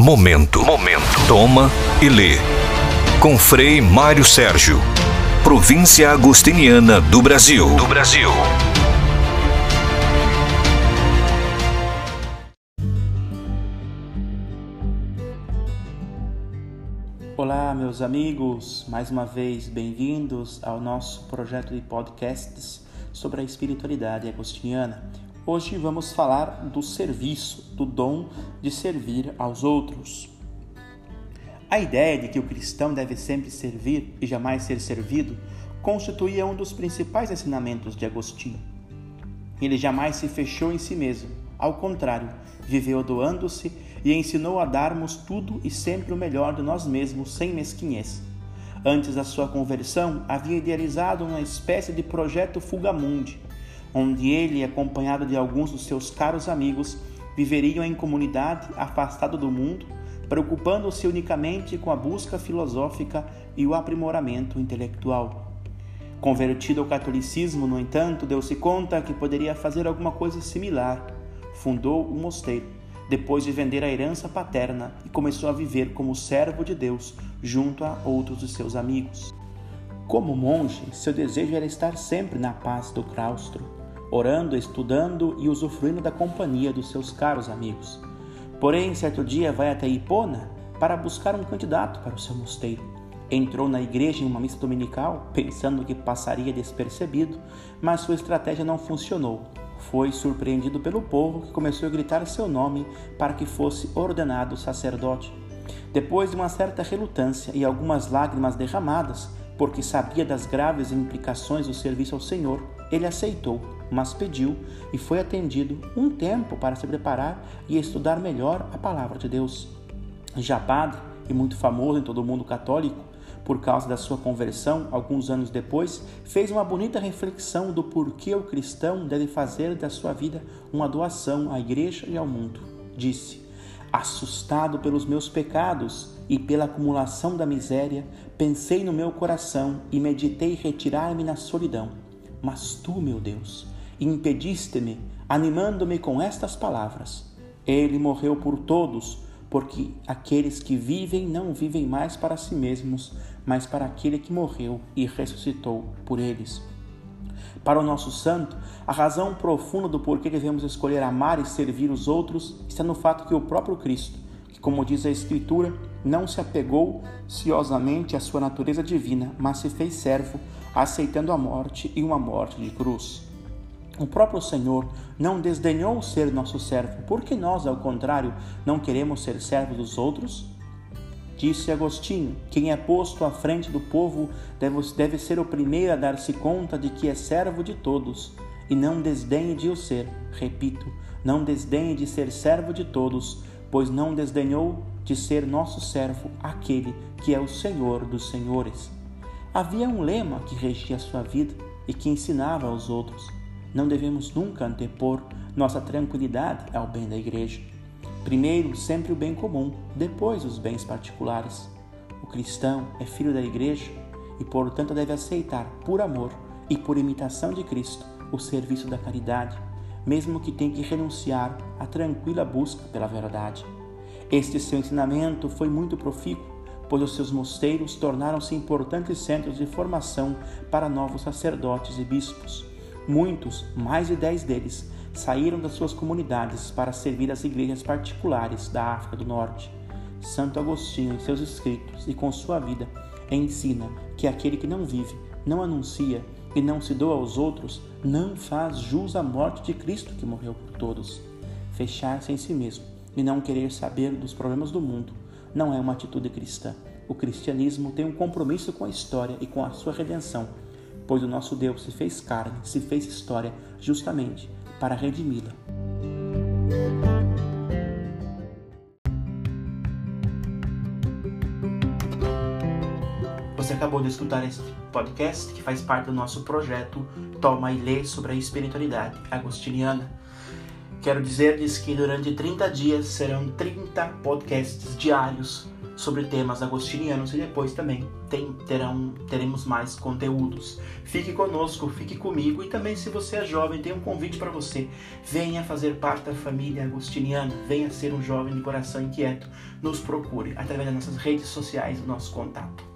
Momento. Momento. Toma e lê. Com Frei Mário Sérgio. Província Agostiniana do Brasil. Do Brasil. Olá, meus amigos, mais uma vez bem-vindos ao nosso projeto de podcasts sobre a espiritualidade agostiniana. Hoje vamos falar do serviço, do dom de servir aos outros. A ideia de que o cristão deve sempre servir e jamais ser servido constituía um dos principais ensinamentos de Agostinho. Ele jamais se fechou em si mesmo, ao contrário, viveu doando-se e ensinou a darmos tudo e sempre o melhor de nós mesmos sem mesquinhez. Antes da sua conversão, havia idealizado uma espécie de projeto Fugamundi, onde ele, acompanhado de alguns dos seus caros amigos, viveriam em comunidade, afastado do mundo, preocupando-se unicamente com a busca filosófica e o aprimoramento intelectual. Convertido ao catolicismo, no entanto, deu-se conta que poderia fazer alguma coisa similar. Fundou um mosteiro, depois de vender a herança paterna, e começou a viver como servo de Deus junto a outros de seus amigos. Como monge, seu desejo era estar sempre na paz do claustro, orando, estudando e usufruindo da companhia dos seus caros amigos. Porém, certo dia vai até Hipona para buscar um candidato para o seu mosteiro. Entrou na igreja em uma missa dominical, pensando que passaria despercebido, mas sua estratégia não funcionou. Foi surpreendido pelo povo que começou a gritar seu nome para que fosse ordenado sacerdote. Depois de uma certa relutância e algumas lágrimas derramadas, porque sabia das graves implicações do serviço ao Senhor, ele aceitou, mas pediu e foi atendido um tempo para se preparar e estudar melhor a palavra de Deus. Já padre e muito famoso em todo o mundo católico, por causa da sua conversão, alguns anos depois, fez uma bonita reflexão do porquê o cristão deve fazer da sua vida uma doação à igreja e ao mundo. Disse: Assustado pelos meus pecados e pela acumulação da miséria, pensei no meu coração e meditei retirar-me na solidão mas tu, meu Deus, impediste-me, animando-me com estas palavras: Ele morreu por todos, porque aqueles que vivem não vivem mais para si mesmos, mas para aquele que morreu e ressuscitou por eles. Para o nosso santo, a razão profunda do porquê devemos escolher amar e servir os outros está no fato que o próprio Cristo, que, como diz a Escritura, não se apegou ciosamente à sua natureza divina, mas se fez servo, aceitando a morte e uma morte de cruz. O próprio Senhor não desdenhou ser nosso servo, porque nós, ao contrário, não queremos ser servos dos outros? Disse Agostinho: quem é posto à frente do povo deve, ser o primeiro a dar-se conta de que é servo de todos, e não desdenhe de o ser. Repito, não desdenhe de ser servo de todos, pois não desdenhou de ser nosso servo aquele que é o Senhor dos senhores. Havia um lema que regia sua vida e que ensinava aos outros: não devemos nunca antepor nossa tranquilidade ao bem da igreja. Primeiro, sempre o bem comum, depois os bens particulares. O cristão é filho da igreja e, portanto, deve aceitar por amor e por imitação de Cristo o serviço da caridade, mesmo que tenha que renunciar à tranquila busca pela verdade. Este seu ensinamento foi muito profícuo, pois os seus mosteiros tornaram-se importantes centros de formação para novos sacerdotes e bispos. Muitos, mais de dez deles, saíram das suas comunidades para servir as igrejas particulares da África do Norte. Santo Agostinho, em seus escritos e com sua vida, ensina que aquele que não vive, não anuncia e não se doa aos outros, não faz jus à morte de Cristo que morreu por todos. Fechar-se em si mesmo e não querer saber dos problemas do mundo não é uma atitude cristã. O cristianismo tem um compromisso com a história e com a sua redenção, pois o nosso Deus se fez carne, se fez história justamente para redimi-la. Você acabou de escutar esse podcast que faz parte do nosso projeto Toma e Lê sobre a espiritualidade agostiniana. Quero dizer-lhes que durante 30 dias serão 30 podcasts diários sobre temas agostinianos e depois também tem, terão, teremos mais conteúdos. Fique conosco, fique comigo e também se você é jovem, tem um convite para você. Venha fazer parte da família agostiniana, venha ser um jovem de coração inquieto. Nos procure através das nossas redes sociais, nosso contato.